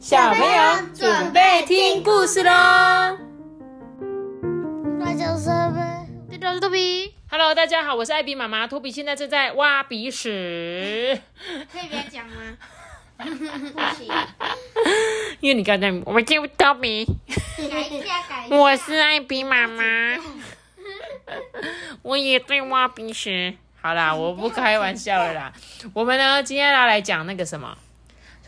小朋友准备听故事喽！大家是呗，这就是托比，Hello，大家好，我是艾比妈妈，托比现在正在挖鼻屎，可以不要讲吗？不行，因为你刚才我叫托比，改一下，改一下。我是艾比妈妈，我也在挖鼻屎。好啦，我不开玩笑了啦。我们呢，今天要来讲那个什么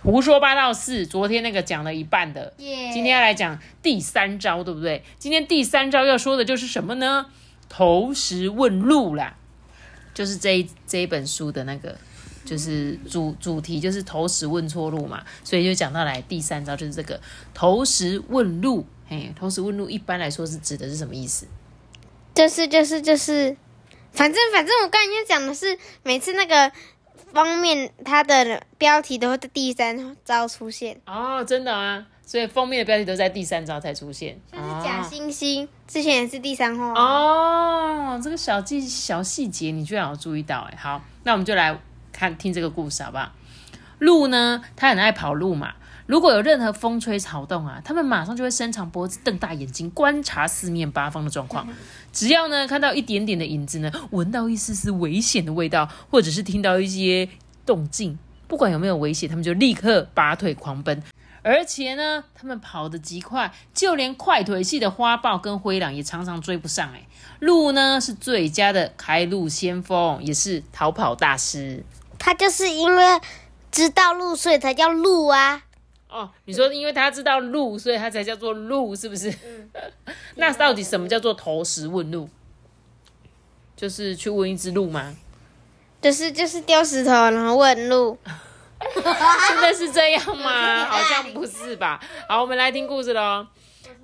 胡说八道四，昨天那个讲了一半的，耶今天要来讲第三招，对不对？今天第三招要说的就是什么呢？投石问路啦，就是这一这一本书的那个，就是主主题就是投石问错路嘛，所以就讲到来第三招就是这个投石问路。嘿，投石问路一般来说是指的是什么意思？就是就是就是，反正反正我刚才要讲的是，每次那个封面它的标题都会在第三招出现，哦，真的啊，所以封面的标题都在第三招才出现，像是假惺惺，之前也是第三话。哦，这个小技小细节你居然有注意到哎。好，那我们就来看听这个故事好不好？鹿呢，它很爱跑路嘛。如果有任何风吹草动啊，他们马上就会伸长脖子、瞪大眼睛，观察四面八方的状况。只要呢看到一点点的影子呢，闻到一丝丝危险的味道，或者是听到一些动静，不管有没有危险，他们就立刻拔腿狂奔。而且呢，他们跑得极快，就连快腿系的花豹跟灰狼也常常追不上。哎，鹿呢是最佳的开路先锋，也是逃跑大师。他就是因为知道路，所以才叫鹿啊。哦，你说因为他知道路，所以他才叫做鹿，是不是？那到底什么叫做投石问路？就是去问一只鹿吗？就是就是丢石头，然后问路。真的是这样吗？好像不是吧。好，我们来听故事喽。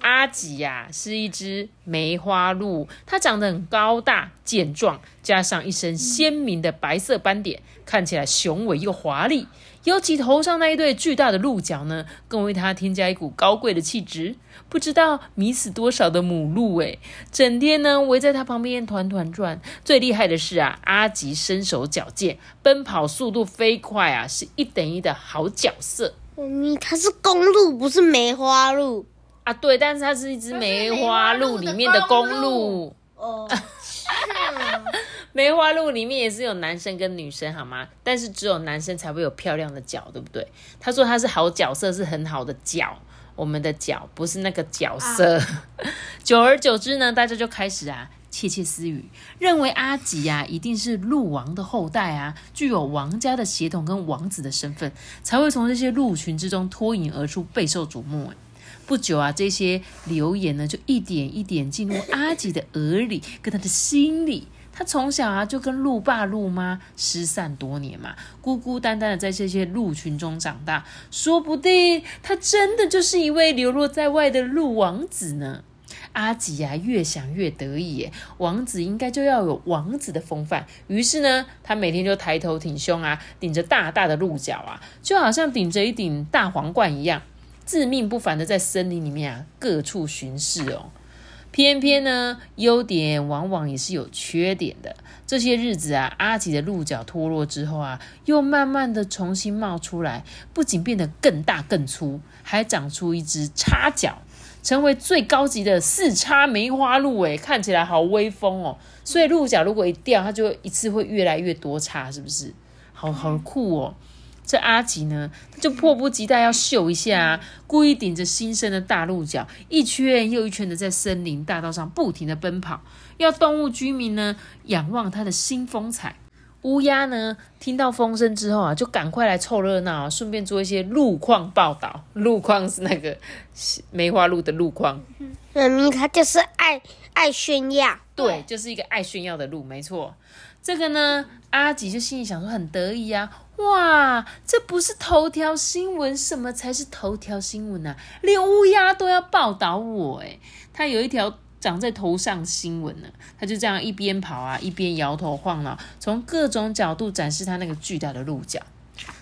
阿吉呀、是一只梅花鹿，它长得很高大健壮，加上一身鲜明的白色斑点，看起来雄伟又华丽。尤其头上那一对巨大的鹿角呢，更为它添加一股高贵的气质。不知道迷死多少的母鹿诶，整天呢围在它旁边团团转。最厉害的是啊，阿吉身手矫健，奔跑速度飞快啊，是一等一的好角色妈咪，它是公鹿，不是梅花鹿。啊。对，但是它是一只梅花鹿里面的公鹿。哦，梅花鹿里面也是有男生跟女生，好吗？但是只有男生才会有漂亮的脚，对不对？他说他是好角色，是很好的脚，我们的脚不是那个角色。久而久之呢，大家就开始啊窃窃私语，认为阿吉呀、一定是鹿王的后代啊，具有王家的血统跟王子的身份，才会从这些鹿群之中脱颖而出，备受瞩目。哎不久啊，这些流言呢，就一点一点进入阿吉的耳里，跟他的心里。他从小啊就跟鹿爸鹿妈失散多年嘛，孤孤单单的在这些鹿群中长大，说不定他真的就是一位流落在外的鹿王子呢。阿吉啊，越想越得意耶，王子应该就要有王子的风范。于是呢，他每天就抬头挺胸啊，顶着大大的鹿角啊，就好像顶着一顶大皇冠一样，自命不凡的在森林里面啊各处巡视哦。偏偏呢，优点往往也是有缺点的。这些日子啊，阿吉的鹿角脱落之后啊，又慢慢的重新冒出来，不仅变得更大更粗，还长出一只叉角，成为最高级的四叉梅花鹿。诶，看起来好威风哦。所以鹿角如果一掉，它就一次会越来越多叉，是不是？好好酷哦。这阿吉呢，他就迫不及待要秀一下、啊，故意顶着新生的大鹿角，一圈又一圈的在森林大道上不停的奔跑，要动物居民呢仰望他的新风采。乌鸦呢，听到风声之后啊，就赶快来凑热闹、啊，顺便做一些路况报道。路况是那个梅花鹿的路况，妈咪，它就是爱爱炫耀。对，就是一个爱炫耀的鹿，没错。这个呢，阿吉就心里想说很得意啊，哇，这不是头条新闻，什么才是头条新闻啊？连乌鸦都要报道我诶，他有一条长在头上新闻呢，他就这样一边跑啊，一边摇头晃脑，从各种角度展示他那个巨大的鹿角。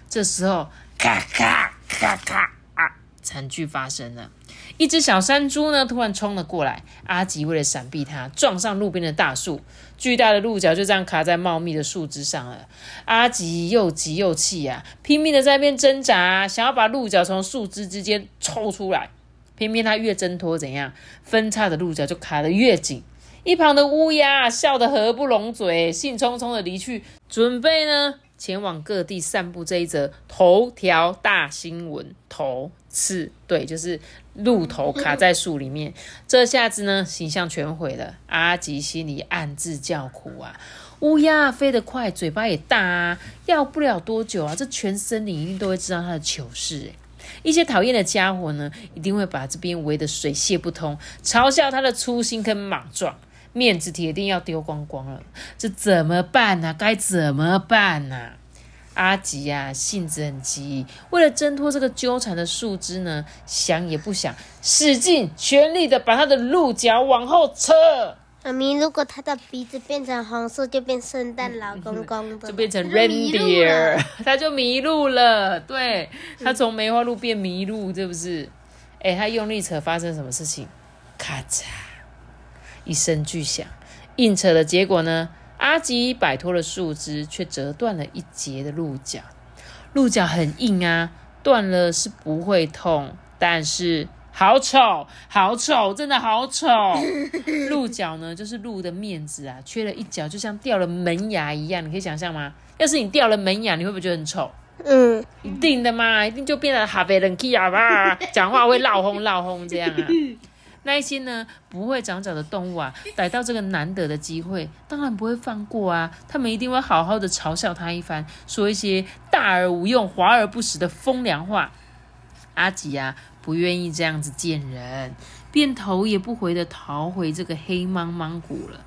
这时候，咔咔咔咔啊，惨剧发生了。一只小山猪呢，突然冲了过来。阿吉为了闪避它，撞上路边的大树，巨大的鹿角就这样卡在茂密的树枝上了。阿吉又急又气啊，拼命的在那边挣扎，想要把鹿角从树枝之间抽出来。偏偏他越挣脱，怎样分叉的鹿角就卡得越紧。一旁的乌鸦笑得合不拢嘴，兴冲冲的离去，准备呢前往各地散布这一则头条大新闻。头刺对，就是鹿头卡在树里面，这下子呢形象全毁了。阿吉心里暗自叫苦啊！乌鸦飞得快，嘴巴也大啊，要不了多久啊，这全森林一定都会知道它的糗事哎。一些讨厌的家伙呢，一定会把这边围得水泄不通，嘲笑他的粗心跟莽撞，面子铁定要丢光光了。这怎么办呢？该怎么办呢？阿吉呀，性子很急，为了挣脱这个纠缠的树枝呢，想也不想，使尽全力的把他的鹿角往后扯。妈咪，如果他的鼻子变成红色，就变圣诞老公公的，就变成 reindeer，他就迷路了。对他从梅花鹿变迷路，是不是？哎，他用力扯，发生什么事情？咔嚓，一声巨响，硬扯的结果呢？阿吉摆脱了树枝，却折断了一截的鹿角。鹿角很硬啊，断了是不会痛，但是。好丑，好丑，真的好丑！鹿角呢，就是鹿的面子啊，缺了一角，就像掉了门牙一样。你可以想象吗？要是你掉了门牙，你会不会觉得很丑？嗯，一定的嘛，一定就变得哈贝人气啊吧，讲话会闹哄闹哄这样啊。那一些呢不会长脚的动物啊，逮到这个难得的机会，当然不会放过啊。他们一定会好好的嘲笑他一番，说一些大而无用、华而不实的风凉话。阿吉呀。不愿意这样子见人，便头也不回的逃回这个黑茫茫谷了。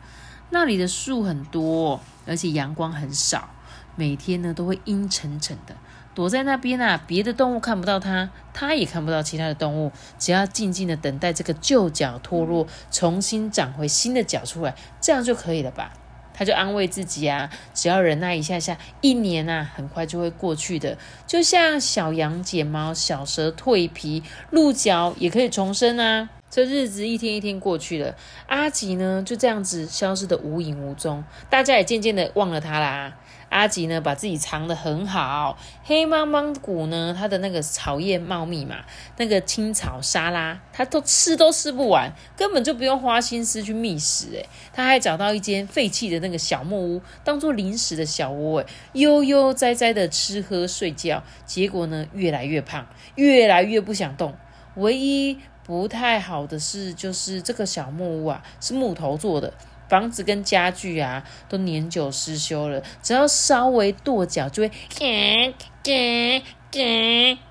那里的树很多，而且阳光很少，每天呢都会阴沉沉的。躲在那边啊，别的动物看不到它，它也看不到其他的动物。只要静静的等待这个旧角脱落，重新长回新的角出来，这样就可以了吧？他就安慰自己啊，只要忍耐一下下，一年啊，很快就会过去的。就像小羊剪毛，小蛇蜕皮，鹿角也可以重生啊。这日子一天一天过去了，阿吉呢就这样子消失的无影无踪，大家也渐渐的忘了他啦。阿吉呢，把自己藏得很好。黑茫茫谷呢，它的那个草叶茂密嘛，那个青草沙拉，他都吃都吃不完，根本就不用花心思去觅食。诶他还找到一间废弃的那个小木屋，当做临时的小窝，诶悠悠哉哉的吃喝睡觉。结果呢，越来越胖，越来越不想动。唯一不太好的是，就是这个小木屋啊，是木头做的。房子跟家具啊，都年久失修了，只要稍微跺脚就会，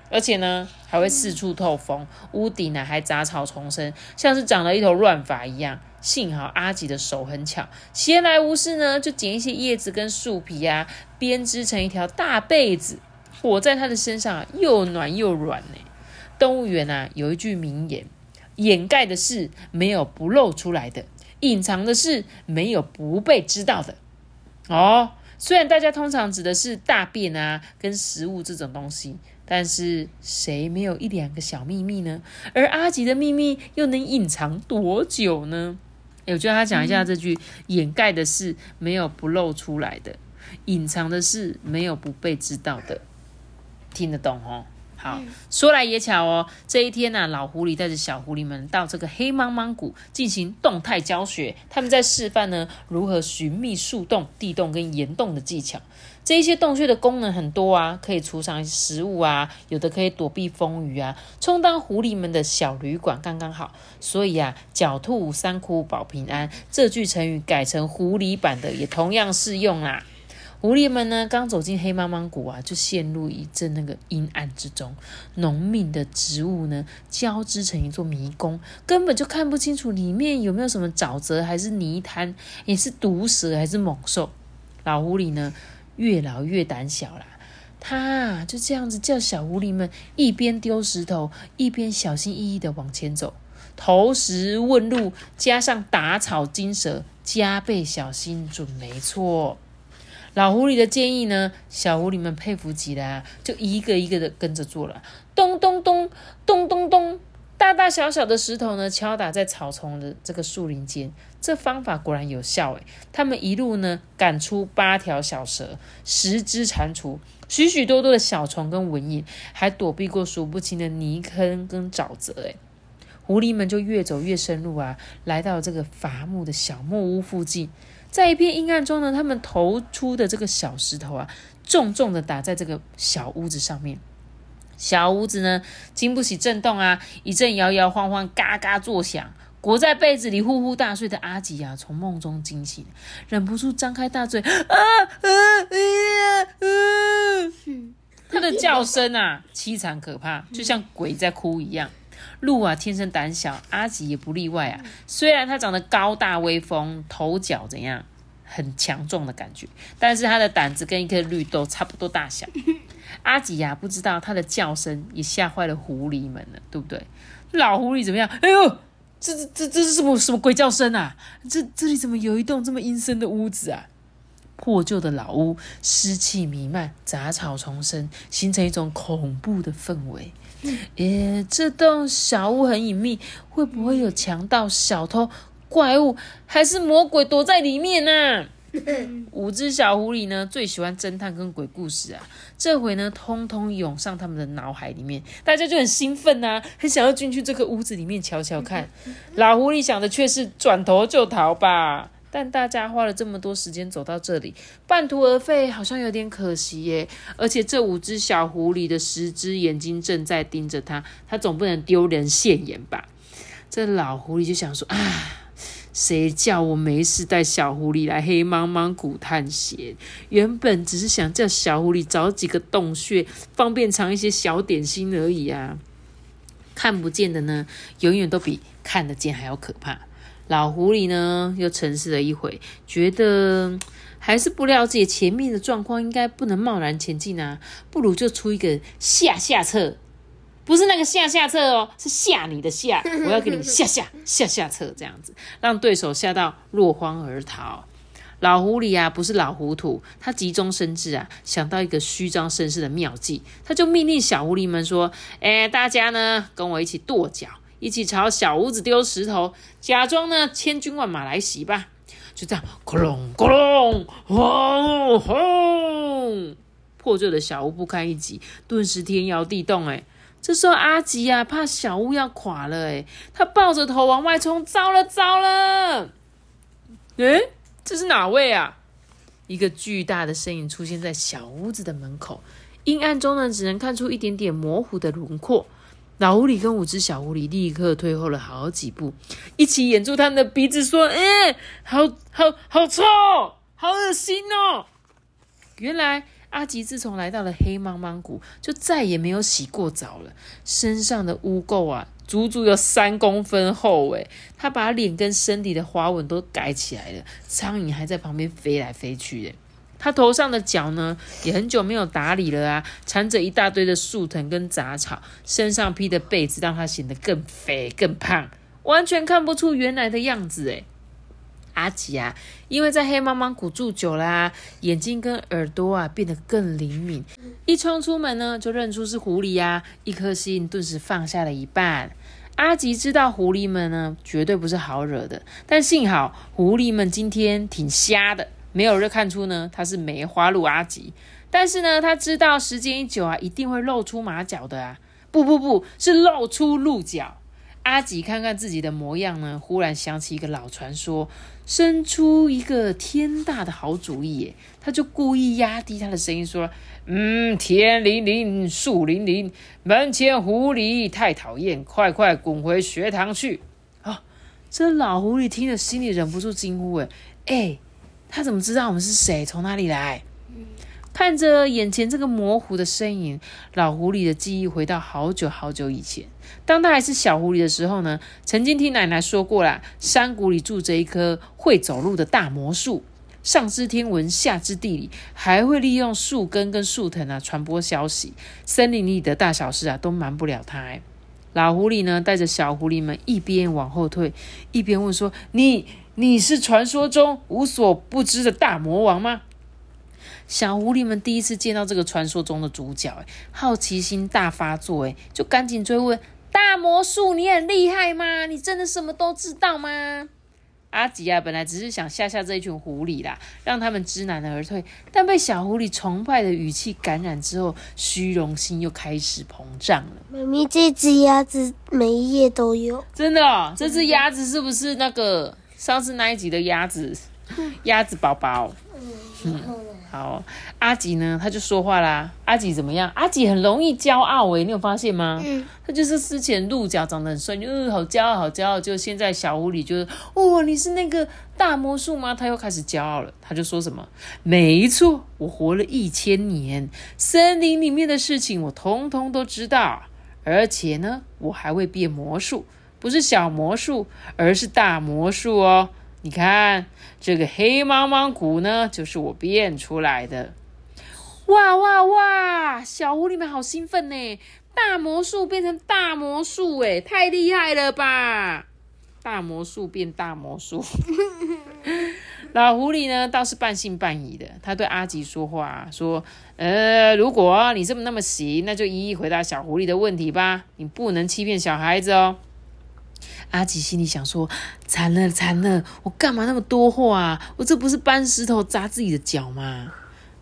而且呢还会四处透风，屋顶呢还杂草丛生，像是长了一头乱发一样。幸好阿吉的手很巧，闲来无事呢就捡一些叶子跟树皮啊，编织成一条大被子，裹在他的身上，又暖又软呢。动物园啊有一句名言：掩盖的事没有不露出来的。隐藏的是没有不被知道的哦。虽然大家通常指的是大便啊跟食物这种东西，但是谁没有一两个小秘密呢？而阿吉的秘密又能隐藏多久呢？我觉得他讲一下这句：掩盖的是没有不露出来的，隐藏的是没有不被知道的，听得懂哦？好，说来也巧哦，这一天呢，老狐狸带着小狐狸们到这个黑茫茫谷进行动态教学。他们在示范呢，如何寻觅树洞、地洞跟岩洞的技巧。这一些洞穴的功能很多啊，可以储藏食物啊，有的可以躲避风雨啊，充当狐狸们的小旅馆，刚刚好。所以啊，狡兔三窟保平安这句成语改成狐狸版的，也同样适用啦。狐狸们呢，刚走进黑茫茫谷啊，就陷入一阵那个阴暗之中。浓密的植物呢，交织成一座迷宫，根本就看不清楚里面有没有什么沼泽，还是泥潭，也是毒蛇还是猛兽。老狐狸呢，越老越胆小啦。他就这样子叫小狐狸们一边丢石头，一边小心翼翼的往前走，投石问路，加上打草惊蛇，加倍小心准没错。老狐狸的建议呢，小狐狸们佩服极了，就一个一个的跟着做了。咚咚咚咚咚咚，大大小小的石头呢，敲打在草丛的这个树林间。这方法果然有效诶，他们一路呢赶出八条小蛇，十只蟾蜍，许许多多的小虫跟蚊蝇，还躲避过数不清的泥坑跟沼泽诶。狐狸们就越走越深入啊，来到这个伐木的小木屋附近，在一片阴暗中呢，他们投出的这个小石头啊，重重的打在这个小屋子上面。小屋子呢，经不起震动啊，一阵摇摇晃晃，嘎嘎作响。裹在被子里呼呼大睡的阿吉啊，从梦中惊醒，忍不住张开大嘴，啊啊呀啊！他的叫声啊，凄惨可怕，就像鬼在哭一样。鹿啊，天生胆小，阿吉也不例外啊。虽然他长得高大威风，头角怎样，很强壮的感觉，但是他的胆子跟一颗绿豆差不多大小。阿吉呀，不知道他的叫声也吓坏了狐狸们了，对不对？老狐狸怎么样？哎呦！这这这这是什么什么鬼叫声啊？这这里怎么有一栋这么阴森的屋子啊？破旧的老屋，湿气弥漫，杂草丛生，形成一种恐怖的氛围。诶，这栋小屋很隐秘，会不会有强盗、小偷、怪物，还是魔鬼躲在里面呢？五只小狐狸呢，最喜欢侦探跟鬼故事啊。这回呢，通通涌上他们的脑海里面，大家就很兴奋呐，很想要进去这个屋子里面瞧瞧看。老狐狸想的却是转头就逃吧。但大家花了这么多时间走到这里，半途而废，好像有点可惜耶。而且这五只小狐狸的十只眼睛正在盯着他，他总不能丢人现眼吧？这老狐狸就想说啊。谁叫我没事带小狐狸来黑茫茫谷探险？原本只是想叫小狐狸找几个洞穴，方便藏一些小点心而已啊！看不见的呢，永远都比看得见还要可怕。老狐狸呢，又沉思了一回，觉得还是不了解前面的状况，应该不能贸然前进啊，不如就出一个下下策。不是那个下下策哦，是吓你的吓，我要给你下下下下策，这样子让对手吓到落荒而逃。老狐狸啊，不是老糊涂，他急中生智啊，想到一个虚张声势的妙计，他就命令小狐狸们说：“哎，大家呢，跟我一起跺脚，一起朝小屋子丢石头，假装呢千军万马来袭吧。”就这样，咕隆咕隆，轰轰，破旧的小屋不堪一击，顿时天摇地动，哎。这时候阿吉呀，怕小屋要垮了，哎，他抱着头往外冲，糟了糟了！哎，这是哪位啊？一个巨大的身影出现在小屋子的门口，阴暗中呢，只能看出一点点模糊的轮廓。老狐狸跟五只小狐狸立刻退后了好几步，一起掩住他们的鼻子，说：“哎，好好好臭，好恶心哦！”原来。阿吉自从来到了黑茫茫谷，就再也没有洗过澡了。身上的污垢啊，足足有三公分厚诶。他把脸跟身体的花纹都改起来了，苍蝇还在旁边飞来飞去诶。他头上的角呢，也很久没有打理了啊，缠着一大堆的树藤跟杂草。身上披的被子让他显得更肥更胖，完全看不出原来的样子诶。阿吉啊，因为在黑茫茫谷住久了，眼睛跟耳朵啊变得更灵敏，一冲出门呢就认出是狐狸呀，一颗心顿时放下了一半。阿吉知道狐狸们呢绝对不是好惹的，但幸好狐狸们今天挺瞎的，没有人看出呢他是梅花鹿阿吉。但是呢，他知道时间一久啊，一定会露出马脚的啊！不不不是露出鹿角。阿吉看看自己的模样呢，忽然想起一个老传说。生出一个天大的好主意耶！他就故意压低他的声音说：“嗯，天灵灵，树灵灵，门前狐狸太讨厌，快快滚回学堂去！”啊，这老狐狸听了，心里忍不住惊呼：“哎哎，他怎么知道我们是谁？从哪里来？”看着眼前这个模糊的身影，老狐狸的记忆回到好久好久以前。当他还是小狐狸的时候呢，曾经听奶奶说过啦，山谷里住着一棵会走路的大魔术，上知天文，下知地理，还会利用树根跟树藤啊传播消息。森林里的大小事啊都瞒不了他。老狐狸呢，带着小狐狸们一边往后退，一边问说：“你你是传说中无所不知的大魔王吗？”小狐狸们第一次见到这个传说中的主角，哎，好奇心大发作，哎，就赶紧追问大魔术，你很厉害吗？你真的什么都知道吗？阿吉啊，本来只是想吓吓这一群狐狸啦，让他们知难而退，但被小狐狸崇拜的语气感染之后，虚荣心又开始膨胀了。妈咪，这只鸭子每一页都有。真的哦，这只鸭子是不是那个上次那一集的鸭子？鸭子宝宝。嗯好，阿吉呢？他就说话啦。阿吉怎么样？阿吉很容易骄傲诶，你有发现吗？嗯，他就是之前鹿角长得很帅，就嗯好骄傲，好骄傲。就现在小狐狸就是哦，你是那个大魔术吗？他又开始骄傲了。他就说什么？没错，我活了一千年，森林里面的事情我通通都知道，而且呢，我还会变魔术，不是小魔术，而是大魔术哦。你看这个黑茫茫谷呢，就是我变出来的。哇哇哇！小狐狸们好兴奋呢！大魔术变成大魔术，哎，太厉害了吧！大魔术变大魔术。老狐狸呢，倒是半信半疑的。他对阿吉说话说：“呃，如果你这么那么行，那就一一回答小狐狸的问题吧。你不能欺骗小孩子哦。”阿吉心里想说：“惨了惨了，我干嘛那么多话啊？我这不是搬石头砸自己的脚吗？”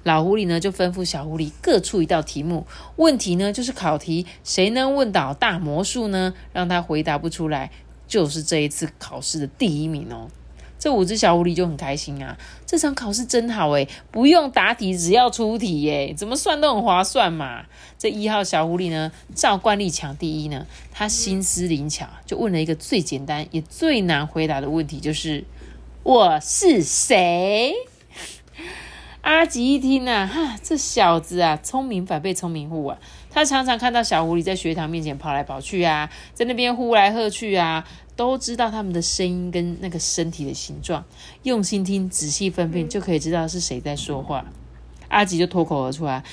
老狐狸呢就吩咐小狐狸各出一道题目，问题呢就是考题，谁能问倒大魔术呢？让他回答不出来，就是这一次考试的第一名哦。这五只小狐狸就很开心啊！这场考试真好诶，不用答题，只要出题耶，怎么算都很划算嘛。这一号小狐狸呢，照惯例抢第一呢，他心思灵巧，就问了一个最简单也最难回答的问题，就是我是谁？阿吉一听啊，哈，这小子啊，聪明反被聪明误啊！他常常看到小狐狸在学堂面前跑来跑去啊，在那边呼来喝去啊。都知道他们的声音跟那个身体的形状，用心听，仔细分辨，就可以知道是谁在说话。阿吉就脱口而出来：“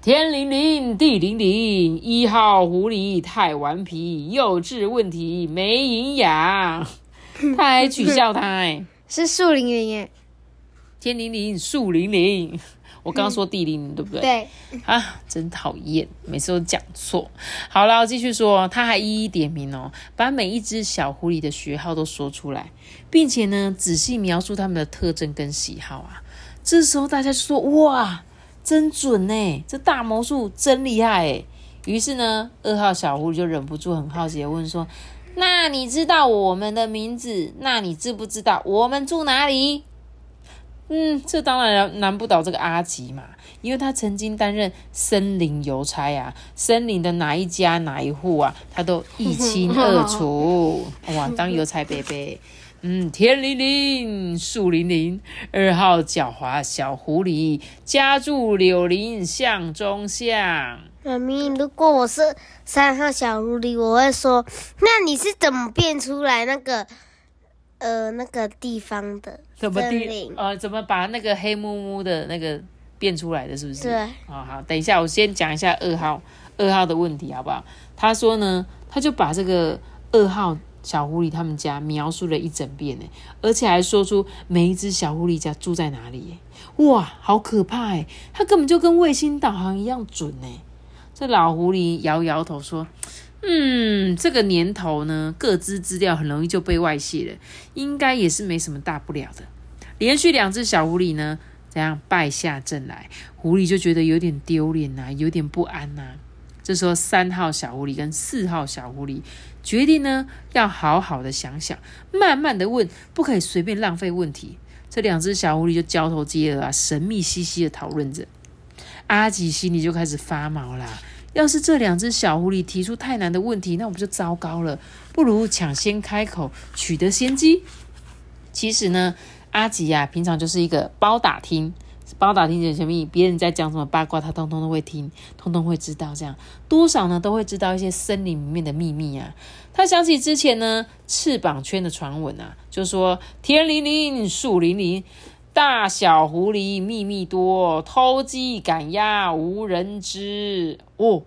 天灵灵，地灵灵，一号狐狸太顽皮，幼稚问题没营养。”他还取笑他：“哎，是树林林哎，天灵灵，树灵灵。”我刚刚说地灵，对不对？对啊，真讨厌，每次都讲错。好了，我继续说，他还一一点名哦，把每一只小狐狸的学号都说出来，并且呢，仔细描述他们的特征跟喜好啊。这时候大家就说：“哇，真准呢！这大魔术真厉害诶于是呢，二号小狐狸就忍不住很好奇的问说：“那你知道我们的名字？那你知不知道我们住哪里？”嗯，这当然难不倒这个阿吉嘛，因为他曾经担任森林邮差啊，森林的哪一家哪一户啊，他都一清二楚。哇，当邮差伯伯，嗯，天灵灵，树灵灵，二号狡猾小狐狸，家住柳林巷中巷。妈咪，如果我是三号小狐狸，我会说，那你是怎么变出来那个？呃，那个地方的怎么地呃，怎么把那个黑木木的那个变出来的，是不是？对好好，等一下，我先讲一下二号二号的问题，好不好？他说呢，他就把这个二号小狐狸他们家描述了一整遍呢，而且还说出每一只小狐狸家住在哪里耶。哇，好可怕哎！他根本就跟卫星导航一样准呢。这老狐狸摇摇头说。嗯，这个年头呢，各自资料很容易就被外泄了，应该也是没什么大不了的。连续两只小狐狸呢，这样败下阵来，狐狸就觉得有点丢脸呐，有点不安呐。这时候，三号小狐狸跟四号小狐狸决定呢，要好好的想想，慢慢的问，不可以随便浪费问题。这两只小狐狸就交头接耳啊，神秘兮兮的讨论着。阿吉心里就开始发毛啦。要是这两只小狐狸提出太难的问题，那我们就糟糕了。不如抢先开口，取得先机。其实呢，阿吉呀、平常就是一个包打听，包打听点什么？别人在讲什么八卦，他通通都会听，通通会知道。这样多少呢，都会知道一些森林里面的秘密啊。他想起之前呢，翅膀圈的传闻啊，就说天灵灵，树灵灵。大小狐狸秘密多，偷鸡赶鸭无人知。哦，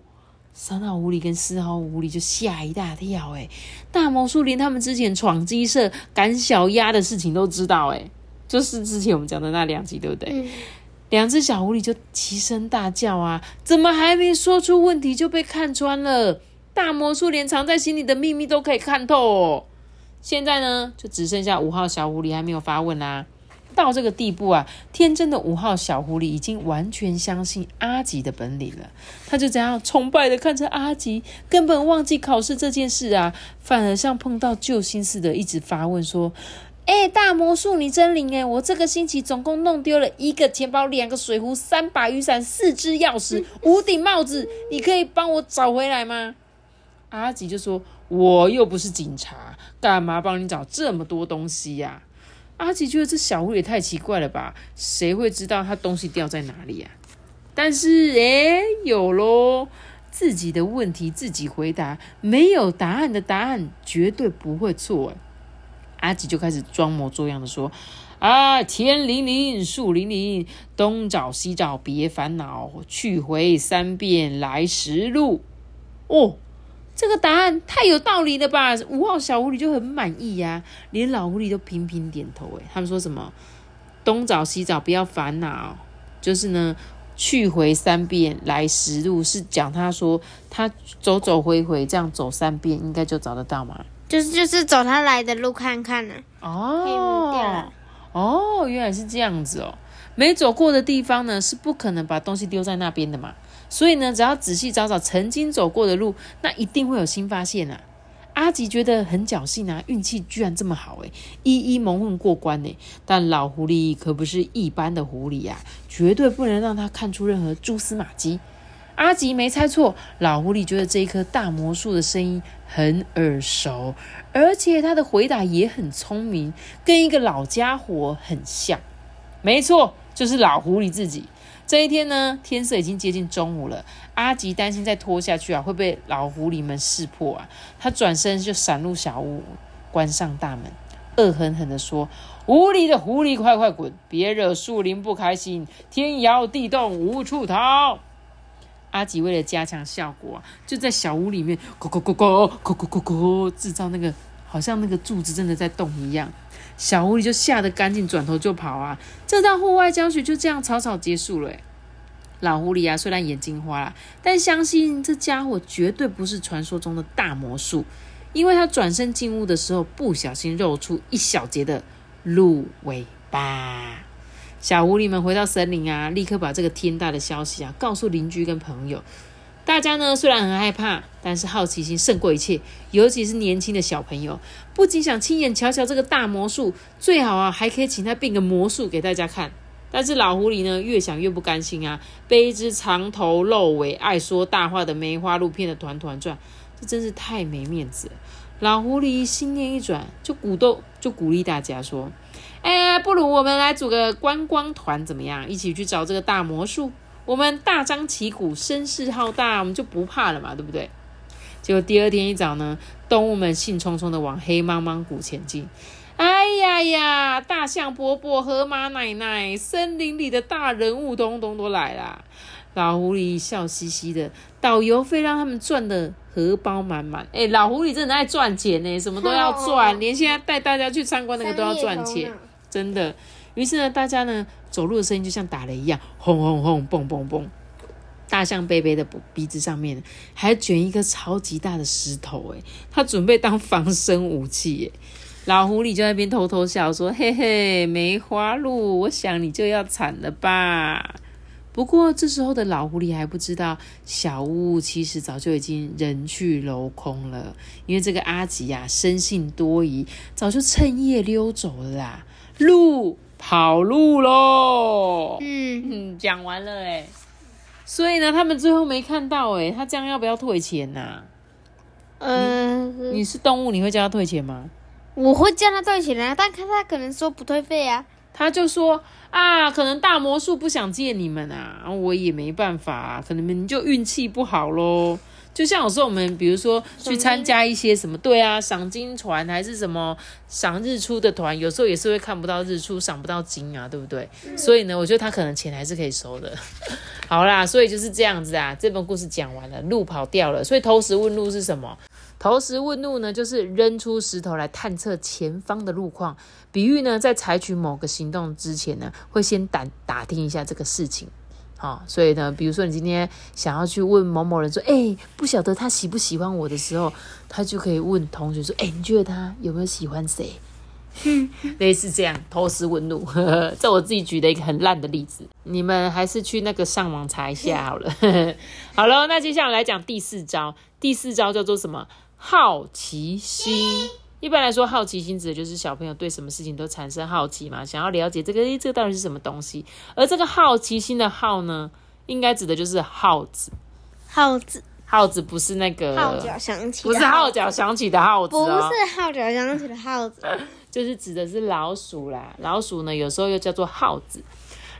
三号狐狸跟四号狐狸就吓一大跳。哎，大魔术连他们之前闯鸡舍赶小鸭的事情都知道。哎，就是之前我们讲的那两集，对不对？两只小狐狸就齐声大叫啊！怎么还没说出问题就被看穿了？大魔术连藏在心里的秘密都可以看透哦。现在呢，就只剩下五号小狐狸还没有发问啦。到这个地步啊，天真的五号小狐狸已经完全相信阿吉的本领了。他就这样崇拜的看着阿吉，根本忘记考试这件事啊，反而像碰到救星似的，一直发问说：“哎，大魔术你真灵哎！我这个星期总共弄丢了一个钱包、两个水壶、三把雨伞、四只钥匙、五顶帽子，你可以帮我找回来吗？”阿吉就说：“我又不是警察，干嘛帮你找这么多东西呀？”阿吉觉得这小狐狸也太奇怪了吧？谁会知道他东西掉在哪里啊？但是，诶，有喽！自己的问题自己回答，没有答案的答案绝对不会错。阿吉就开始装模作样的说：“啊，天灵灵，树灵灵，东找西找别烦恼，去回三遍来时路。”哦。这个答案太有道理了吧？五号小狐狸就很满意呀，连老狐狸都频频点头。诶，他们说什么？东找西找，不要烦恼。就是呢，去回三遍，来十路，是讲他说他走走回回这样走三遍，应该就找得到嘛？就是就是走他来的路看看呢。哦，哦，原来是这样子哦。没走过的地方呢，是不可能把东西丢在那边的嘛。所以呢，只要仔细找找曾经走过的路，那一定会有新发现啊！阿吉觉得很侥幸啊，运气居然这么好诶，一一蒙混过关呢。但老狐狸可不是一般的狐狸呀，绝对不能让他看出任何蛛丝马迹。阿吉没猜错，老狐狸觉得这一棵大魔术的声音很耳熟，而且他的回答也很聪明，跟一个老家伙很像。没错，就是老狐狸自己。这一天呢，天色已经接近中午了。阿吉担心再拖下去啊，会被老狐狸们识破啊。他转身就闪入小屋，关上大门，恶狠狠地说：“无理的狐狸，快快滚！别惹树林不开心，天摇地动无处逃。”阿吉为了加强效果啊，就在小屋里面咕咕咕咕咕咕咕咕制造那个好像那个柱子真的在动一样。小狐狸就吓得赶紧转头就跑啊！这趟户外教学就这样草草结束了。老狐狸啊，虽然眼睛花了，但相信这家伙绝对不是传说中的大魔术，因为他转身进屋的时候，不小心露出一小截的鹿尾巴。小狐狸们回到森林啊，立刻把这个天大的消息啊告诉邻居跟朋友。大家呢虽然很害怕，但是好奇心胜过一切，尤其是年轻的小朋友，不仅想亲眼瞧瞧这个大魔术，最好啊还可以请他变个魔术给大家看。但是老狐狸呢越想越不甘心啊，被一只长头露尾、爱说大话的梅花鹿骗得团团转，这真是太没面子了。老狐狸心念一转，就鼓动就鼓励大家说：“哎，不如我们来组个观光团怎么样？一起去找这个大魔术。”我们大张旗鼓，声势浩大，我们就不怕了嘛，对不对？结果第二天一早呢，动物们兴冲冲的往黑茫茫谷前进。哎呀呀，大象伯伯、河马奶奶，森林里的大人物，通通都来啦！老狐狸笑嘻嘻的，导游费让他们赚的荷包满满。哎，老狐狸真的爱赚钱呢，什么都要赚，连现在带大家去参观那个都要赚钱，真的。于是呢，大家呢走路的声音就像打雷一样，轰轰轰，蹦蹦蹦。大象贝贝的鼻子上面还卷一个超级大的石头，诶他准备当防身武器。诶老狐狸就在那边偷偷笑说：“嘿嘿，梅花鹿，我想你就要惨了吧？”不过这时候的老狐狸还不知道，小屋其实早就已经人去楼空了，因为这个阿吉呀，生性多疑，早就趁夜溜走了啦。鹿。跑路喽！嗯，讲完了哎，所以呢，他们最后没看到哎，他这样要不要退钱呐？嗯，你是动物，你会叫他退钱吗？我会叫他退钱啊，但看他可能说不退费啊。他就说啊，可能大魔术不想借你们啊，我也没办法，可能你就运气不好喽。就像有时候我们，比如说去参加一些什么，对啊，赏金团还是什么赏日出的团，有时候也是会看不到日出，赏不到金啊，对不对？所以呢，我觉得他可能钱还是可以收的。好啦，所以就是这样子啊。这本故事讲完了，路跑掉了，所以投石问路是什么？投石问路呢，就是扔出石头来探测前方的路况，比喻呢，在采取某个行动之前呢，会先打打听一下这个事情。好、所以呢，比如说你今天想要去问某某人说，哎、不晓得他喜不喜欢我的时候，他就可以问同学说，哎、你觉得他有没有喜欢谁？类似这样偷师问路，这我自己举的一个很烂的例子，你们还是去那个上网查一下好了。好了，那接下来来讲第四招，第四招叫做什么？好奇心。一般来说，好奇心指的就是小朋友对什么事情都产生好奇嘛，想要了解这个，诶，这个到底是什么东西？而这个好奇心的好呢，应该指的就是耗子。耗子，耗子不是那个号角响起，不是号，角响起的耗子、不哦，是号角响起的耗子，就是指的是老鼠啦。老鼠呢，有时候又叫做耗子。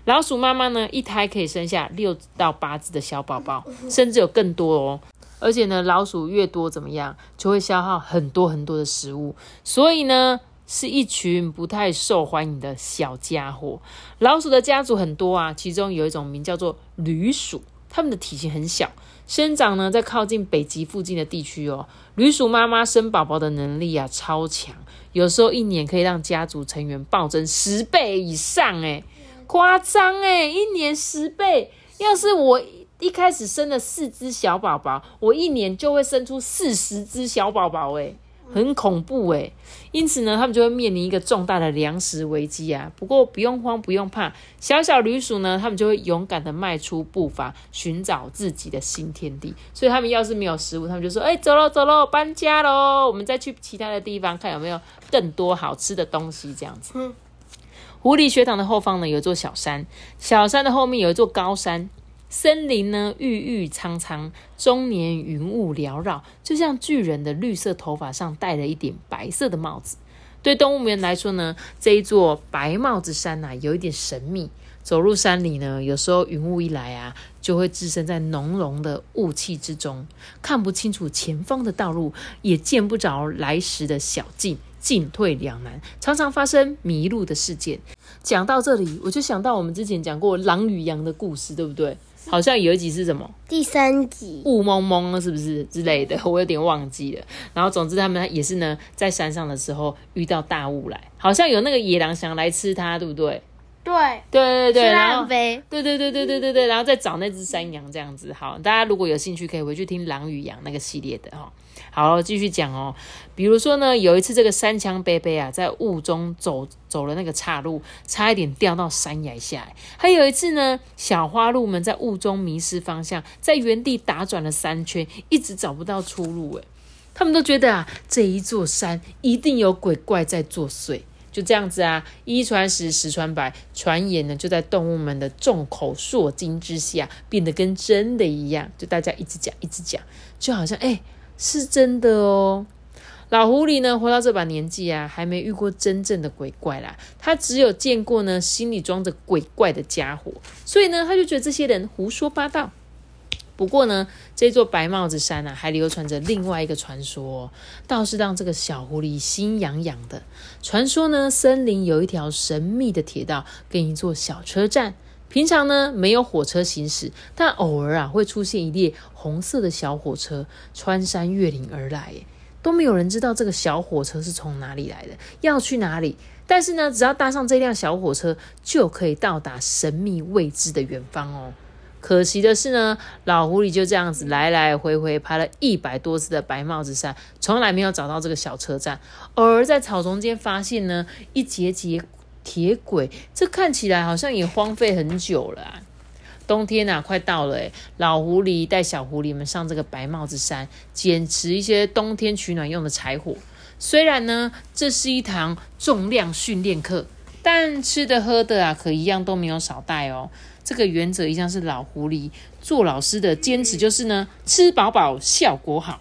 老鼠妈妈呢，一胎可以生下六到八只的小宝宝，甚至有更多哦。而且呢，老鼠越多怎么样，就会消耗很多很多的食物，所以呢，是一群不太受欢迎的小家伙。老鼠的家族很多啊，其中有一种名叫做旅鼠，它们的体型很小，生长呢在靠近北极附近的地区哦。旅鼠妈妈生宝宝的能力啊超强，有时候一年可以让家族成员暴增十倍以上，诶，夸张诶，一年十倍。要是我一开始生了四只小宝宝，我一年就会生出四十只小宝宝，诶，很恐怖诶。因此呢，他们就会面临一个重大的粮食危机啊。不过不用慌，不用怕，小小旅鼠呢，他们就会勇敢的迈出步伐，寻找自己的新天地。所以他们要是没有食物，他们就说：“哎、走喽，走喽，搬家喽，我们再去其他的地方看有没有更多好吃的东西。”这样子。狐狸学堂的后方呢，有一座小山，小山的后面有一座高山。森林呢，郁郁苍苍，终年云雾缭绕，就像巨人的绿色头发上戴了一顶白色的帽子。对动物园来说呢，这一座白帽子山呐、有一点神秘。走入山里呢，有时候云雾一来啊，就会置身在浓浓的雾气之中，看不清楚前方的道路，也见不着来时的小径，进退两难，常常发生迷路的事件。讲到这里，我就想到我们之前讲过狼与羊的故事，对不对？好像有一集是什么第三集雾蒙蒙是不是之类的？我有点忘记了。然后总之他们也是呢，在山上的时候遇到大雾来，好像有那个野狼想来吃它，对不对？对，对对对，是然后，对对对对对对对，然后再找那只山羊这样子。好，大家如果有兴趣，可以回去听《狼与羊》那个系列的哈。好，继续讲哦。比如说呢，有一次这个山枪贝贝啊，在雾中走走了那个岔路，差一点掉到山崖下来。还有一次呢，小花鹿们在雾中迷失方向，在原地打转了三圈，一直找不到出路。诶，他们都觉得啊，这一座山一定有鬼怪在作祟。就这样子啊，一传十，十传百，传言呢就在动物们的众口铄金之下，变得跟真的一样。就大家一直讲，一直讲，就好像哎、是真的哦。老狐狸呢，活到这把年纪啊，还没遇过真正的鬼怪啦。他只有见过呢，心里装着鬼怪的家伙，所以呢，他就觉得这些人胡说八道。不过呢，这座白帽子山啊，还流传着另外一个传说、哦，倒是让这个小狐狸心痒痒的。传说呢，森林有一条神秘的铁道跟一座小车站。平常呢没有火车行驶，但偶尔啊会出现一列红色的小火车穿山越岭而来，都没有人知道这个小火车是从哪里来的，要去哪里。但是呢，只要搭上这辆小火车，就可以到达神秘未知的远方哦。可惜的是呢，老狐狸就这样子来来回回爬了一百多次的白帽子山，从来没有找到这个小车站。偶尔在草丛间发现呢一节节铁轨，这看起来好像也荒废很久了、啊。冬天啊，快到了诶，老狐狸带小狐狸们上这个白帽子山，捡拾一些冬天取暖用的柴火。虽然呢，这是一堂重量训练课，但吃的喝的啊，可一样都没有少带哦。这个原则一向是老狐狸做老师的坚持，就是呢，吃饱饱效果好。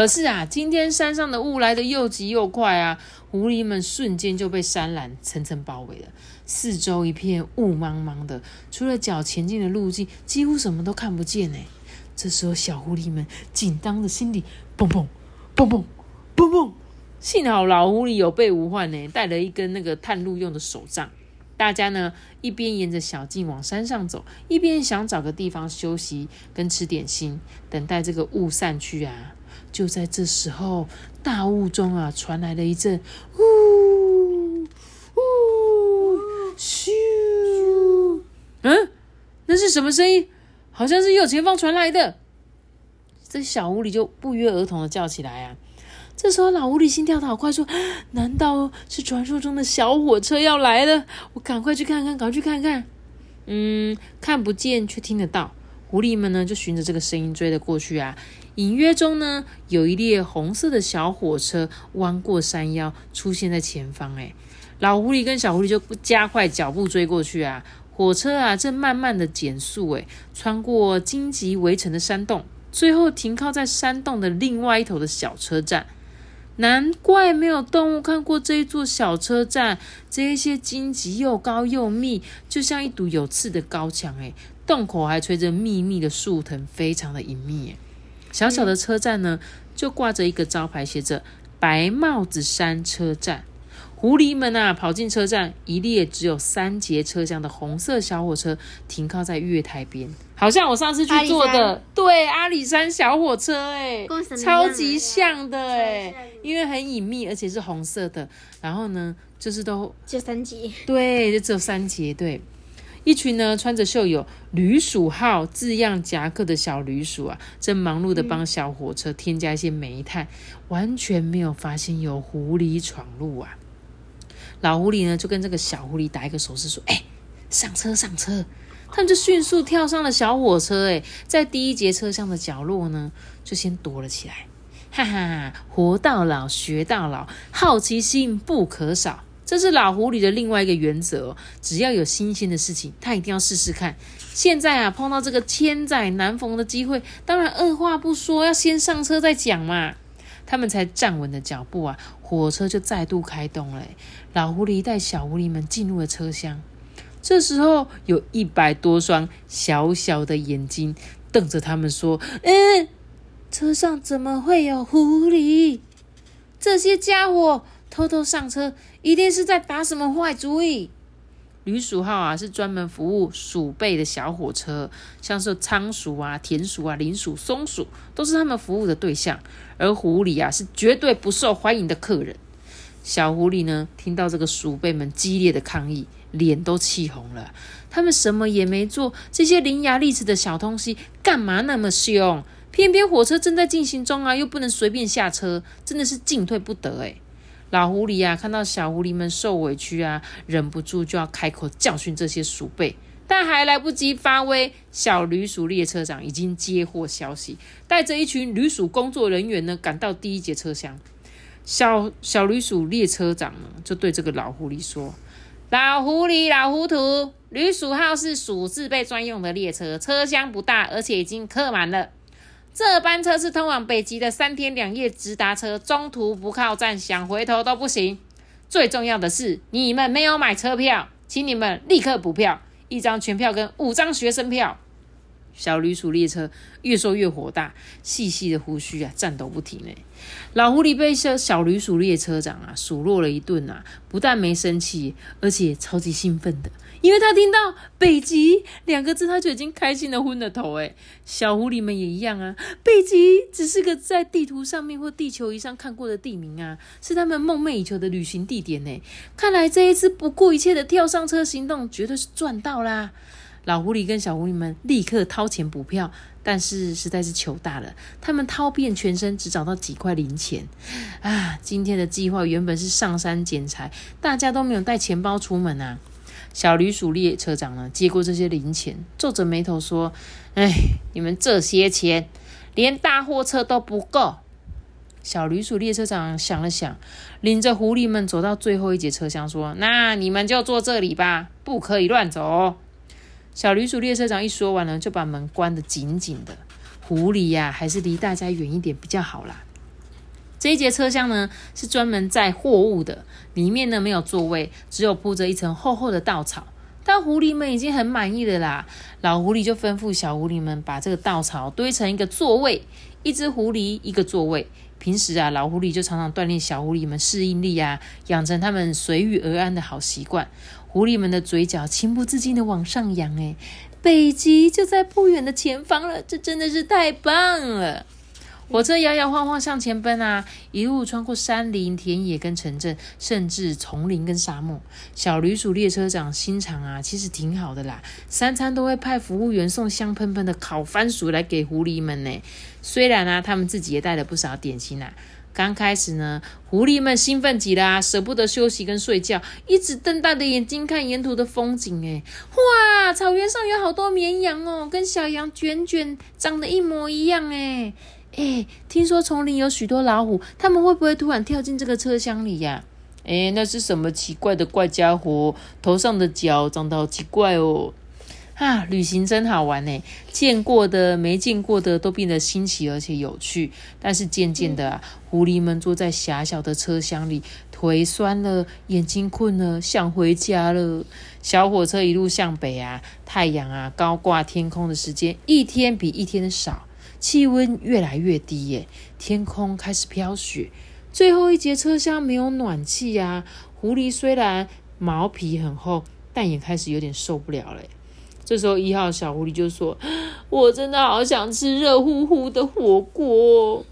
可是啊，今天山上的雾来得又急又快啊，狐狸们瞬间就被山岚层层包围了，四周一片雾茫茫的，除了脚前进的路径，几乎什么都看不见呢。这时候，小狐狸们紧张的心里蹦蹦蹦蹦蹦蹦。幸好老狐狸有备无患呢，带了一根那个探路用的手杖。大家呢一边沿着小径往山上走，一边想找个地方休息跟吃点心，等待这个雾散去啊。就在这时候，大雾中啊传来了一阵呜呜咻，嗯，那是什么声音？好像是右前方传来的。这小狐狸就不约而同的叫起来啊！这时候老狐狸心跳的好快，说：“难道是传说中的小火车要来了？我赶快去看看，赶快去看看。”嗯，看不见却听得到。狐狸们呢就循着这个声音追了过去啊。隐约中呢，有一列红色的小火车弯过山腰，出现在前方。哎，老狐狸跟小狐狸就加快脚步追过去啊。火车啊正慢慢的减速，哎，穿过荆棘围成的山洞，最后停靠在山洞的另外一头的小车站。难怪没有动物看过这一座小车站，这一些荆棘又高又密，就像一堵有刺的高墙。哎，洞口还垂着密密的树藤，非常的隐秘。小小的车站呢，就挂着一个招牌，写着“白帽子山车站”。狐狸们啊，跑进车站，一列只有三节车厢的红色小火车停靠在月台边，好像我上次去坐的，对，阿里山小火车，哎，超级像的，哎，因为很隐秘，而且是红色的。然后呢，就是都就三节，对，就只有三节，对。一群呢穿着绣有“旅鼠号”字样夹克的小旅鼠啊，正忙碌的帮小火车添加一些煤炭，完全没有发现有狐狸闯入啊。老狐狸呢就跟这个小狐狸打一个手势说：“哎，上车，上车！”他们就迅速跳上了小火车，哎，在第一节车厢的角落呢，就先躲了起来。哈哈，活到老学到老，好奇心不可少。这是老狐狸的另外一个原则，只要有新鲜的事情，他一定要试试看。现在啊，碰到这个千载难逢的机会，当然二话不说，要先上车再讲嘛。他们才站稳了脚步啊，火车就再度开动了。老狐狸带小狐狸们进入了车厢，这时候有一百多双小小的眼睛瞪着他们说：“嗯，车上怎么会有狐狸？这些家伙！”偷偷上车，一定是在打什么坏主意。旅鼠号啊，是专门服务鼠辈的小火车，像是仓鼠啊、田鼠啊、林鼠、松鼠，都是他们服务的对象。而狐狸啊，是绝对不受欢迎的客人。小狐狸呢，听到这个鼠辈们激烈的抗议，脸都气红了。他们什么也没做，这些伶牙俐齿的小东西，干嘛那么凶？偏偏火车正在进行中啊，又不能随便下车，真的是进退不得哎。老狐狸啊，看到小狐狸们受委屈啊，忍不住就要开口教训这些鼠辈，但还来不及发威，小旅鼠列车长已经接获消息，带着一群旅鼠工作人员呢，赶到第一节车厢。小小旅鼠列车长呢，就对这个老狐狸说：“老狐狸，老糊涂，旅鼠号是鼠自备专用的列车，车厢不大，而且已经客满了。”这班车是通往北极的三天两夜直达车，中途不靠站，想回头都不行。最重要的是，你们没有买车票，请你们立刻补票，一张全票跟五张学生票。小旅鼠列车越说越火大，细细的胡须啊颤抖不停哎。老狐狸被小小旅鼠列车长啊数落了一顿啊，不但没生气，而且超级兴奋的。因为他听到“北极”两个字，他就已经开心的昏了头。哎，小狐狸们也一样啊。北极只是个在地图上面或地球仪上看过的地名啊，是他们梦寐以求的旅行地点呢。看来这一次不顾一切的跳上车行动，绝对是赚到啦！老狐狸跟小狐狸们立刻掏钱补票，但是实在是糗大了。他们掏遍全身，只找到几块零钱。啊，今天的计划原本是上山捡柴，大家都没有带钱包出门啊。小旅鼠列车长呢，接过这些零钱，皱着眉头说：“哎，你们这些钱连大货车都不够。”小旅鼠列车长想了想，领着狐狸们走到最后一节车厢，说：“那你们就坐这里吧，不可以乱走。”小旅鼠列车长一说完了，就把门关得紧紧的。狐狸呀，还是离大家远一点比较好啦。这一节车厢呢，是专门载货物的，里面呢没有座位，只有铺着一层厚厚的稻草。但狐狸们已经很满意了啦，老狐狸就吩咐小狐狸们把这个稻草堆成一个座位，一只狐狸一个座位。平时啊，老狐狸就常常锻炼小狐狸们适应力啊，养成他们随遇而安的好习惯。狐狸们的嘴角情不自禁的往上扬，哎，北极就在不远的前方了，这真的是太棒了。火车摇摇晃晃向前奔啊，一路穿过山林、田野跟城镇，甚至丛林跟沙漠。小驴鼠列车长心肠啊，其实挺好的啦，三餐都会派服务员送香喷喷的烤番薯来给狐狸们呢。虽然啊，他们自己也带了不少点心啊。刚开始呢，狐狸们兴奋极啦，舍不得休息跟睡觉，一直瞪大的眼睛看沿途的风景。哎，哇，草原上有好多绵羊哦，跟小羊卷卷长得一模一样。哎，哎，听说丛林有许多老虎，他们会不会突然跳进这个车厢里呀？哎，那是什么奇怪的怪家伙？头上的角长得好奇怪哦。啊，旅行真好玩呢！见过的、没见过的都变得新奇而且有趣。但是渐渐的啊，狐狸们坐在狭小的车厢里，腿酸了，眼睛困了，想回家了。小火车一路向北啊，太阳啊高挂天空的时间一天比一天少，气温越来越低耶，天空开始飘雪。最后一节车厢没有暖气呀，狐狸虽然毛皮很厚，但也开始有点受不了了。这时候，一号小狐狸就说：“ 我真的好想吃热乎乎的火锅。”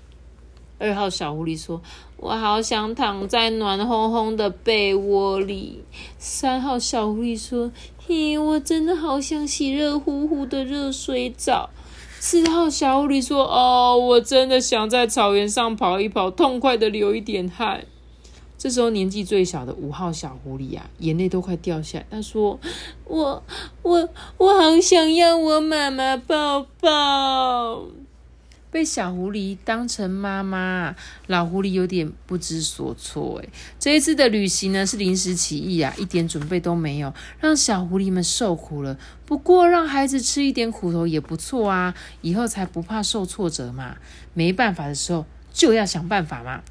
二号小狐狸说：“我好想躺在暖烘烘的被窝里。”三号小狐狸说：“嘿，我真的好想洗热乎乎的热水澡。”四号小狐狸说：“哦，我真的想在草原上跑一跑，痛快的流一点汗。”这时候，年纪最小的五号小狐狸啊，眼泪都快掉下来。他说：“我、我、我好想要我妈妈抱抱。”被小狐狸当成妈妈，老狐狸有点不知所措。哎，这一次的旅行呢是临时起意啊，一点准备都没有，让小狐狸们受苦了。不过，让孩子吃一点苦头也不错啊，以后才不怕受挫折嘛。没办法的时候，就要想办法嘛。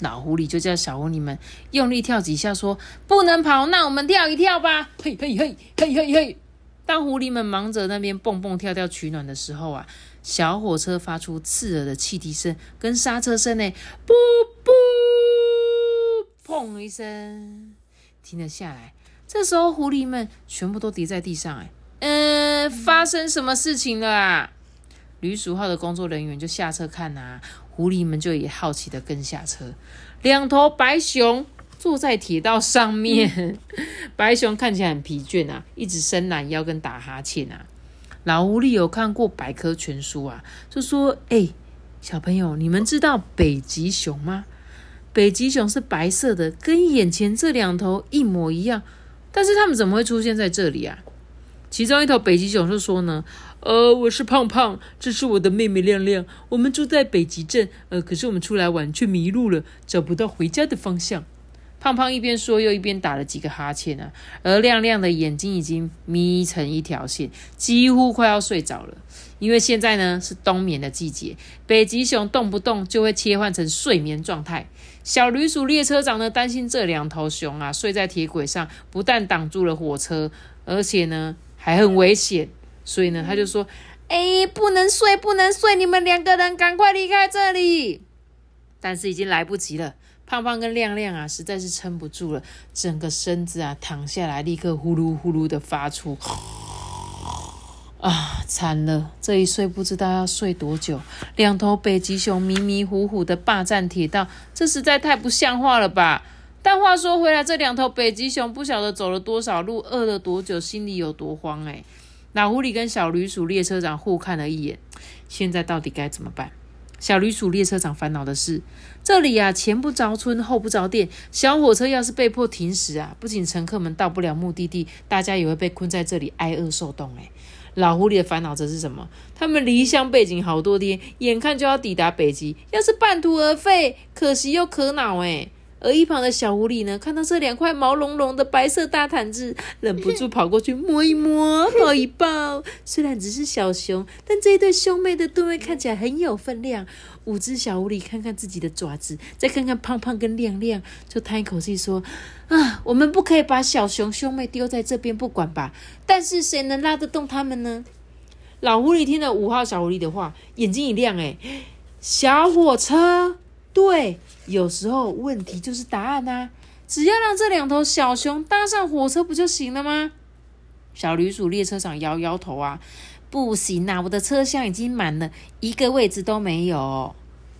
老狐狸就叫小狐狸们用力跳几下，说：“不能跑，那我们跳一跳吧！”嘿嘿嘿嘿嘿嘿。当狐狸们忙着那边蹦蹦跳跳取暖的时候啊，小火车发出刺耳的汽笛声跟刹车声呢，噗噗，砰一声停了下来。这时候狐狸们全部都跌在地上，哎，嗯，发生什么事情了啊？旅鼠号的工作人员就下车看呐。狐狸们就也好奇的跟下车，两头白熊坐在铁道上面，白熊看起来很疲倦啊，一直伸懒腰跟打哈欠啊。老狐狸有看过百科全书啊，就说：“哎，小朋友，你们知道北极熊吗？北极熊是白色的，跟眼前这两头一模一样，但是它们怎么会出现在这里啊？”其中一头北极熊就说呢。呃，我是胖胖，这是我的妹妹亮亮。我们住在北极镇，呃，可是我们出来玩却迷路了，找不到回家的方向。胖胖一边说，又一边打了几个哈欠啊。而亮亮的眼睛已经眯成一条线，几乎快要睡着了。因为现在呢是冬眠的季节，北极熊动不动就会切换成睡眠状态。小驴鼠列车长呢担心这两头熊啊睡在铁轨上，不但挡住了火车，而且呢还很危险。所以呢，他就说：“哎，不能睡，不能睡，你们两个人赶快离开这里。”但是已经来不及了，胖胖跟亮亮啊，实在是撑不住了，整个身子啊躺下来，立刻呼噜呼噜的发出，啊，惨了！这一睡不知道要睡多久。两头北极熊迷迷糊糊的霸占铁道，这实在太不像话了吧？但话说回来，这两头北极熊不晓得走了多少路，饿了多久，心里有多慌哎。老狐狸跟小驴鼠列车长互看了一眼，现在到底该怎么办？小旅鼠列车长烦恼的是，这里啊前不着村后不着店，小火车要是被迫停驶啊，不仅乘客们到不了目的地，大家也会被困在这里挨饿受冻。诶老狐狸的烦恼则是什么？他们离乡背井好多天，眼看就要抵达北极，要是半途而废，可惜又可恼诶而一旁的小狐狸呢，看到这两块毛茸茸的白色大毯子，忍不住跑过去摸一摸、抱一抱。虽然只是小熊，但这一对兄妹的吨位看起来很有分量。五只小狐狸看看自己的爪子，再看看胖胖跟亮亮，就叹一口气说：“啊，我们不可以把小熊兄妹丢在这边不管吧？但是谁能拉得动他们呢？”老狐狸听了五号小狐狸的话，眼睛一亮，哎，小火车。对，有时候问题就是答案呐！只要让这两头小熊搭上火车不就行了吗？小驴鼠列车长摇摇头啊，不行呐，我的车厢已经满了，一个位置都没有。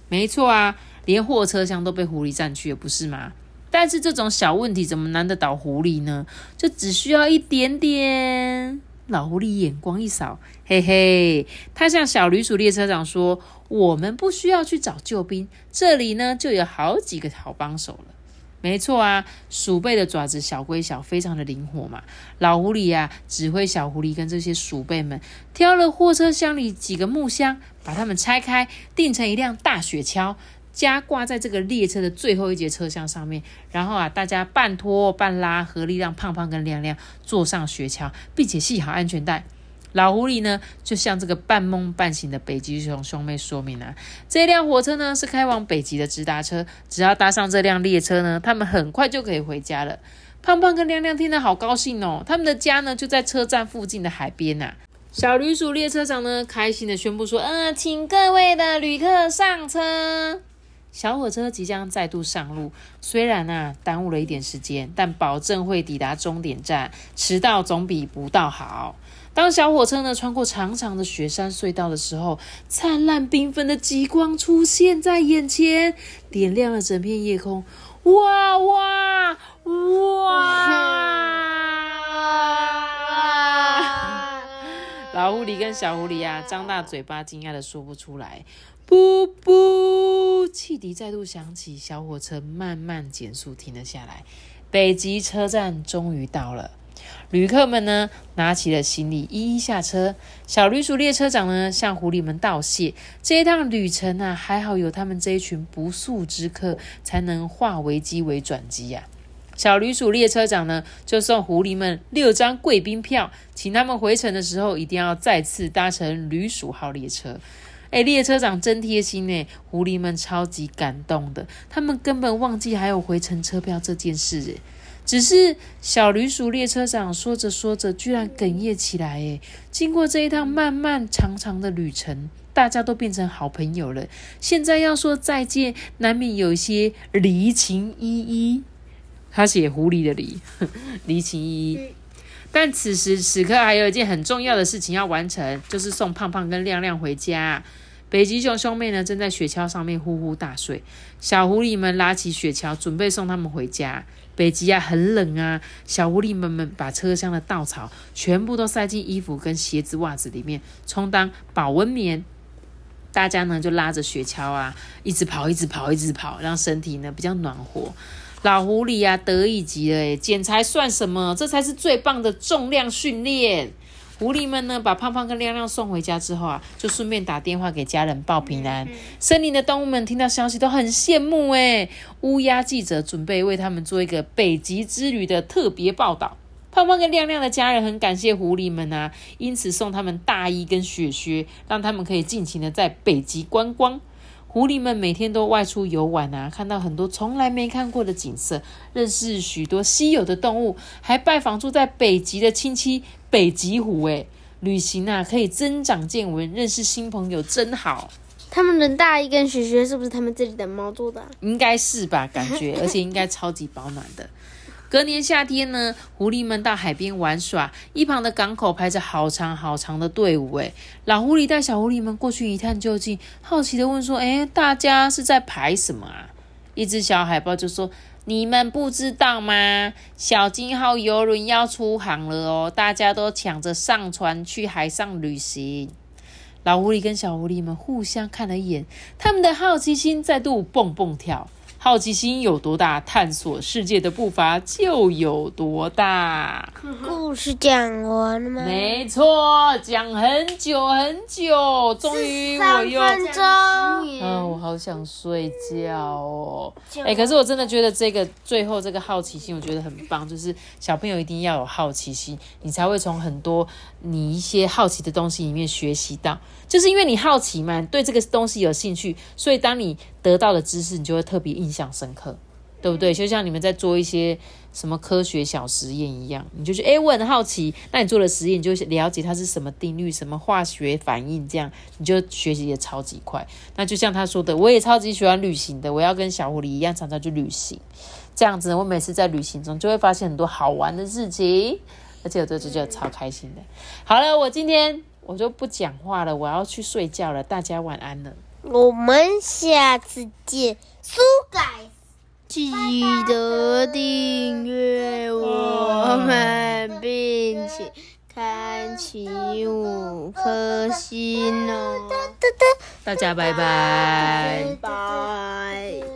没错啊，连货车厢都被狐狸占去了，不是吗？但是这种小问题怎么难得倒狐狸呢？就只需要一点点。老狐狸眼光一扫，嘿嘿，他向小驴鼠列车长说：“我们不需要去找救兵，这里呢就有好几个好帮手了。”没错啊，鼠辈的爪子小归小，非常的灵活嘛。老狐狸呀，指挥小狐狸跟这些鼠辈们挑了货车厢里几个木箱，把它们拆开，钉成一辆大雪橇。加挂在这个列车的最后一节车厢上面，然后啊，大家半拖半拉，合力让胖胖跟亮亮坐上雪橇，并且系好安全带。老狐狸呢，就向这个半梦半醒的北极熊兄妹说明啊，这辆火车呢是开往北极的直达车，只要搭上这辆列车呢，他们很快就可以回家了。胖胖跟亮亮听得好高兴哦，他们的家呢就在车站附近的海边呐。小驴鼠列车长呢，开心的宣布说：“嗯，请各位的旅客上车。”小火车即将再度上路，虽然啊耽误了一点时间，但保证会抵达终点站。迟到总比不到好。当小火车呢穿过长长的雪山隧道的时候，灿烂缤纷的极光出现在眼前，点亮了整片夜空。哇哇哇！老狐狸跟小狐狸啊，张大嘴巴，惊讶的说不出来。噗噗，汽笛再度响起，小火车慢慢减速，停了下来。北极车站终于到了，旅客们呢拿起了行李，一一下车。小驴鼠列车长呢向狐狸们道谢，这一趟旅程啊，还好有他们这一群不速之客，才能化危机为转机呀。小旅鼠列车长呢就送狐狸们六张贵宾票，请他们回程的时候一定要再次搭乘旅鼠号列车。哎，列车长真贴心呢，狐狸们超级感动的，他们根本忘记还有回程车票这件事诶。只是小驴鼠列车长说着说着，居然哽咽起来诶。经过这一趟漫漫长长的旅程，大家都变成好朋友了，现在要说再见，难免有一些离情依依。他写狐狸的离，离情依依。但此时此刻还有一件很重要的事情要完成，就是送胖胖跟亮亮回家。北极熊兄妹呢正在雪橇上面呼呼大睡，小狐狸们拉起雪橇准备送他们回家。北极啊很冷啊，小狐狸们们把车厢的稻草全部都塞进衣服跟鞋子袜子里面，充当保温棉。大家呢就拉着雪橇啊，一直跑，一直跑，一直跑，让身体呢比较暖和。老狐狸呀，得意极了！哎，剪裁算什么？这才是最棒的重量训练。狐狸们呢，把胖胖跟亮亮送回家之后啊，就顺便打电话给家人报平安。森林的动物们听到消息都很羡慕诶乌鸦记者准备为他们做一个北极之旅的特别报道。胖胖跟亮亮的家人很感谢狐狸们啊，因此送他们大衣跟雪靴，让他们可以尽情的在北极观光。狐狸们每天都外出游玩啊，看到很多从来没看过的景色，认识许多稀有的动物，还拜访住在北极的亲戚北极狐。诶，旅行啊可以增长见闻，认识新朋友真好。他们的大衣跟雪靴是不是他们这里的猫做的？应该是吧，感觉，而且应该超级保暖的。隔年夏天呢，狐狸们到海边玩耍，一旁的港口排着好长好长的队伍。诶，老狐狸带小狐狸们过去一探究竟，好奇的问说：“诶，大家是在排什么啊？”一只小海豹就说：“你们不知道吗？小金号游轮要出航了哦，大家都抢着上船去海上旅行。”老狐狸跟小狐狸们互相看了一眼，他们的好奇心再度蹦蹦跳。好奇心有多大，探索世界的步伐就有多大。故事讲完了吗？没错，讲很久很久，终于我又三分钟。啊，我好想睡觉哦。哎，可是我真的觉得这个最后这个好奇心，我觉得很棒。就是小朋友一定要有好奇心，你才会从很多你一些好奇的东西里面学习到。就是因为你好奇嘛，对这个东西有兴趣，所以当你得到的知识，你就会特别印象深刻，对不对？就像你们在做一些什么科学小实验一样，你就觉得哎，我很好奇，那你做了实验，你就了解它是什么定律、什么化学反应，这样你就学习也超级快。那就像他说的，我也超级喜欢旅行的，我要跟小狐狸一样，常常去旅行。这样子，我每次在旅行中就会发现很多好玩的事情，而且我对这就超开心的。好了，我今天。我就不讲话了，我要去睡觉了。大家晚安了。我们下次见，书改。记得订阅我们，并且开启五颗星哦！大家拜拜。拜。